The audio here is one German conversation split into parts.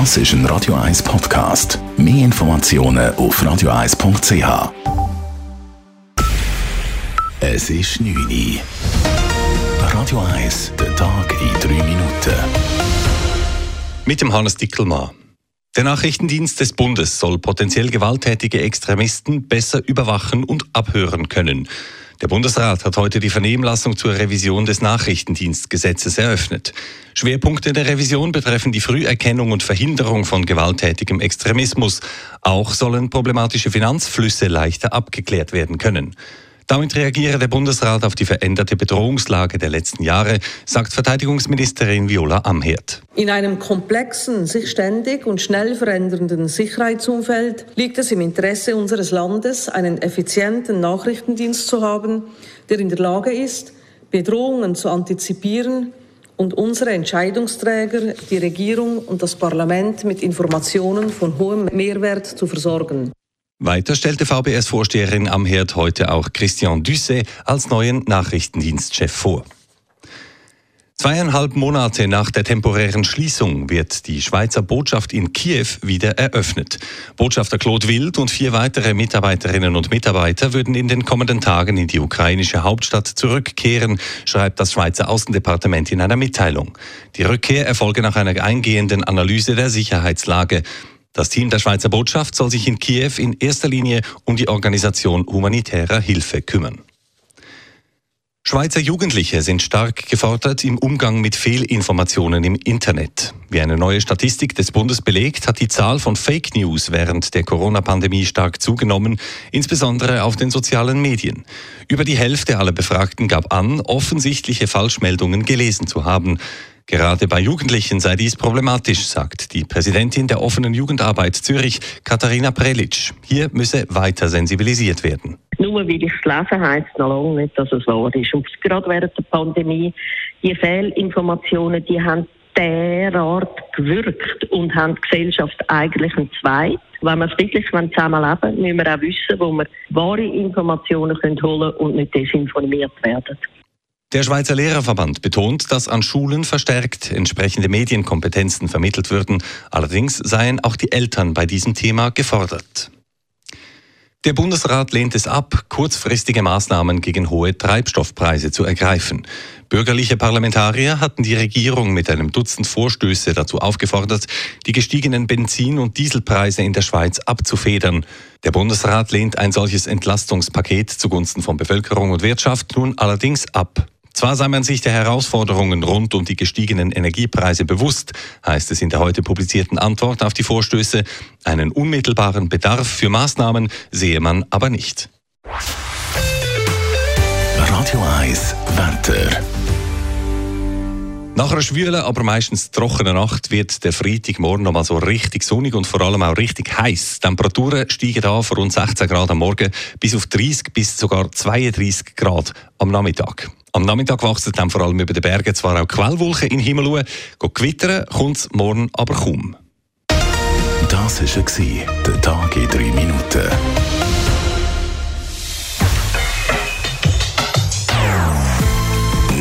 Das ist ein Radio 1 Podcast. Mehr Informationen auf radio1.ch. Es ist 9 Uhr. Radio 1, der Tag in 3 Minuten. Mit dem Hannes Dickelmann. Der Nachrichtendienst des Bundes soll potenziell gewalttätige Extremisten besser überwachen und abhören können. Der Bundesrat hat heute die Vernehmlassung zur Revision des Nachrichtendienstgesetzes eröffnet. Schwerpunkte der Revision betreffen die Früherkennung und Verhinderung von gewalttätigem Extremismus. Auch sollen problematische Finanzflüsse leichter abgeklärt werden können. Damit reagiere der Bundesrat auf die veränderte Bedrohungslage der letzten Jahre, sagt Verteidigungsministerin Viola Amherd. In einem komplexen, sich ständig und schnell verändernden Sicherheitsumfeld liegt es im Interesse unseres Landes, einen effizienten Nachrichtendienst zu haben, der in der Lage ist, Bedrohungen zu antizipieren und unsere Entscheidungsträger, die Regierung und das Parlament mit Informationen von hohem Mehrwert zu versorgen. Weiter stellte VBS-Vorsteherin am Herd heute auch Christian Düsse als neuen Nachrichtendienstchef vor. Zweieinhalb Monate nach der temporären Schließung wird die Schweizer Botschaft in Kiew wieder eröffnet. Botschafter Claude Wild und vier weitere Mitarbeiterinnen und Mitarbeiter würden in den kommenden Tagen in die ukrainische Hauptstadt zurückkehren, schreibt das Schweizer Außendepartement in einer Mitteilung. Die Rückkehr erfolge nach einer eingehenden Analyse der Sicherheitslage. Das Team der Schweizer Botschaft soll sich in Kiew in erster Linie um die Organisation humanitärer Hilfe kümmern. Schweizer Jugendliche sind stark gefordert im Umgang mit Fehlinformationen im Internet. Wie eine neue Statistik des Bundes belegt, hat die Zahl von Fake News während der Corona-Pandemie stark zugenommen, insbesondere auf den sozialen Medien. Über die Hälfte aller Befragten gab an, offensichtliche Falschmeldungen gelesen zu haben. Gerade bei Jugendlichen sei dies problematisch, sagt die Präsidentin der offenen Jugendarbeit Zürich, Katharina Prelitsch. Hier müsse weiter sensibilisiert werden. Nur weil ich es lesen, es noch lange nicht, dass es wahr ist. Und gerade während der Pandemie, die Fehlinformationen, die haben derart gewirkt und haben die Gesellschaft eigentlich entzweit. Wenn wir friedlich zusammenleben müssen wir auch wissen, wo wir wahre Informationen holen können und nicht desinformiert werden. Der Schweizer Lehrerverband betont, dass an Schulen verstärkt entsprechende Medienkompetenzen vermittelt würden. Allerdings seien auch die Eltern bei diesem Thema gefordert. Der Bundesrat lehnt es ab, kurzfristige Maßnahmen gegen hohe Treibstoffpreise zu ergreifen. Bürgerliche Parlamentarier hatten die Regierung mit einem Dutzend Vorstöße dazu aufgefordert, die gestiegenen Benzin- und Dieselpreise in der Schweiz abzufedern. Der Bundesrat lehnt ein solches Entlastungspaket zugunsten von Bevölkerung und Wirtschaft nun allerdings ab. Zwar sei man sich der Herausforderungen rund um die gestiegenen Energiepreise bewusst, heißt es in der heute publizierten Antwort auf die Vorstöße, einen unmittelbaren Bedarf für Maßnahmen sehe man aber nicht. Radio 1 Wetter. Nach einer schwülen, aber meistens trockenen Nacht wird der Freitagmorgen nochmal so richtig sonnig und vor allem auch richtig heiß. Temperaturen steigen an von rund 16 Grad am Morgen bis auf 30 bis sogar 32 Grad am Nachmittag. Am Nachmittag wachsen dann vor allem über den Bergen zwar auch Quellwolken in den Himmel hoch, gewittern kommt es morgen aber kaum. Das war der Tag in drei Minuten.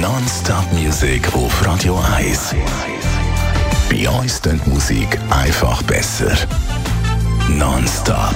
Non-Stop-Musik auf Radio 1. Bei uns klingt Musik einfach besser. Non-Stop.